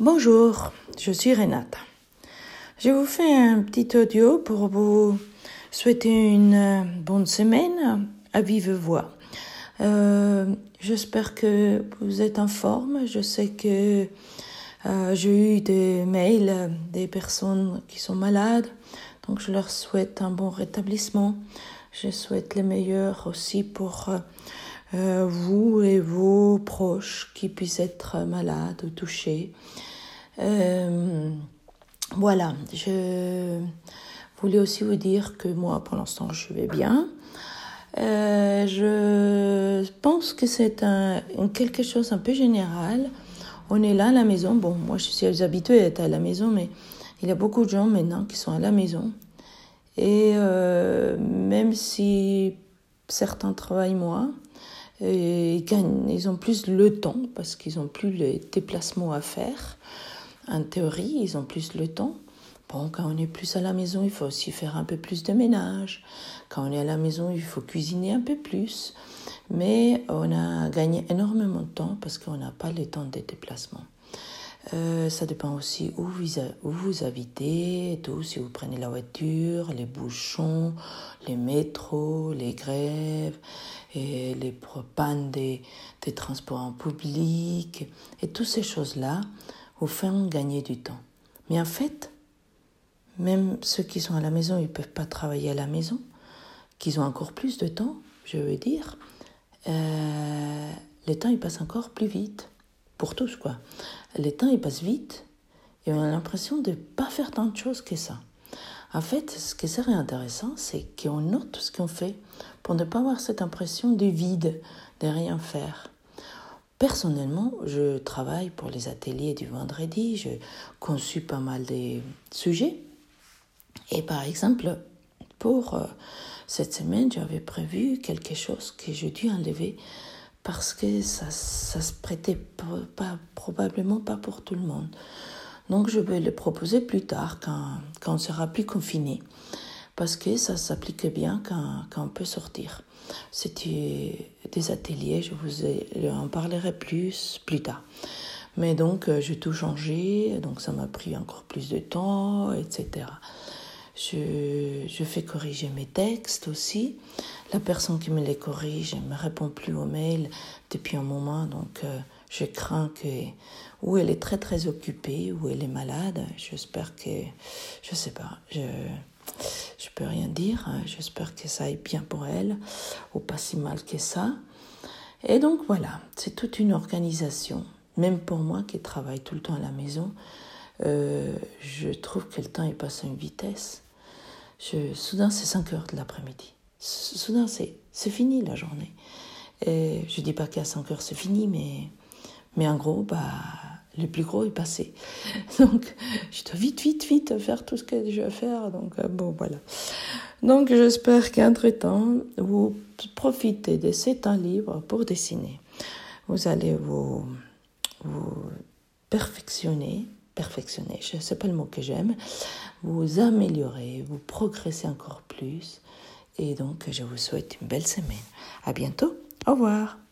Bonjour, je suis Renata. Je vous fais un petit audio pour vous souhaiter une euh, bonne semaine à vive voix. Euh, J'espère que vous êtes en forme. Je sais que euh, j'ai eu des mails des personnes qui sont malades, donc je leur souhaite un bon rétablissement. Je souhaite le meilleur aussi pour euh, vous et vos proches qui puissent être malades ou touchés. Euh, voilà, je voulais aussi vous dire que moi, pour l'instant, je vais bien. Euh, je pense que c'est un, quelque chose un peu général. On est là à la maison. Bon, moi, je suis habituée à être à la maison, mais il y a beaucoup de gens maintenant qui sont à la maison. Et même si certains travaillent moins, ils, gagnent, ils ont plus le temps parce qu'ils n'ont plus les déplacements à faire. En théorie, ils ont plus le temps. Bon, quand on est plus à la maison, il faut aussi faire un peu plus de ménage. Quand on est à la maison, il faut cuisiner un peu plus. Mais on a gagné énormément de temps parce qu'on n'a pas le temps des déplacements. Euh, ça dépend aussi où vous, où vous habitez, tout, si vous prenez la voiture, les bouchons, les métros, les grèves, et les des, des transports en public, et toutes ces choses-là vous font gagner du temps. Mais en fait, même ceux qui sont à la maison, ils ne peuvent pas travailler à la maison, qu'ils ont encore plus de temps, je veux dire, euh, le temps il passe encore plus vite pour tous, quoi. Le temps, il passe vite et on a l'impression de ne pas faire tant de choses que ça. En fait, ce qui serait intéressant, c'est qu'on note ce qu'on fait pour ne pas avoir cette impression de vide, de rien faire. Personnellement, je travaille pour les ateliers du vendredi, je conçus pas mal de sujets. Et par exemple, pour euh, cette semaine, j'avais prévu quelque chose que j'ai dû enlever parce que ça, ça se prêtait probablement pas pour tout le monde. Donc je vais le proposer plus tard, quand, quand on sera plus confiné, parce que ça s'applique bien quand, quand on peut sortir. C'était des ateliers, je vous en parlerai plus plus tard. Mais donc euh, j'ai tout changé, donc ça m'a pris encore plus de temps, etc. Je, je, fais corriger mes textes aussi. La personne qui me les corrige ne me répond plus aux mails depuis un moment, donc euh, je crains que ou elle est très très occupée ou elle est malade. J'espère que je sais pas. Je je peux rien dire. J'espère que ça aille bien pour elle ou pas si mal que ça. Et donc voilà, c'est toute une organisation. Même pour moi qui travaille tout le temps à la maison, euh, je trouve que le temps est passé à une vitesse. Soudain, c'est 5 heures de l'après-midi. Soudain, c'est, c'est fini la journée. Et je dis pas qu'à 5 heures c'est fini, mais, mais en gros, bah, le plus gros est passé. Donc, je dois vite, vite, vite faire tout ce que j'ai à faire. Donc, euh, bon, voilà. Donc, j'espère qu'entre-temps, vous profitez de ces temps libres pour dessiner. Vous allez vous, perfectionner perfectionner, c'est pas le mot que j'aime, vous améliorer, vous progresser encore plus. Et donc, je vous souhaite une belle semaine. À bientôt. Au revoir.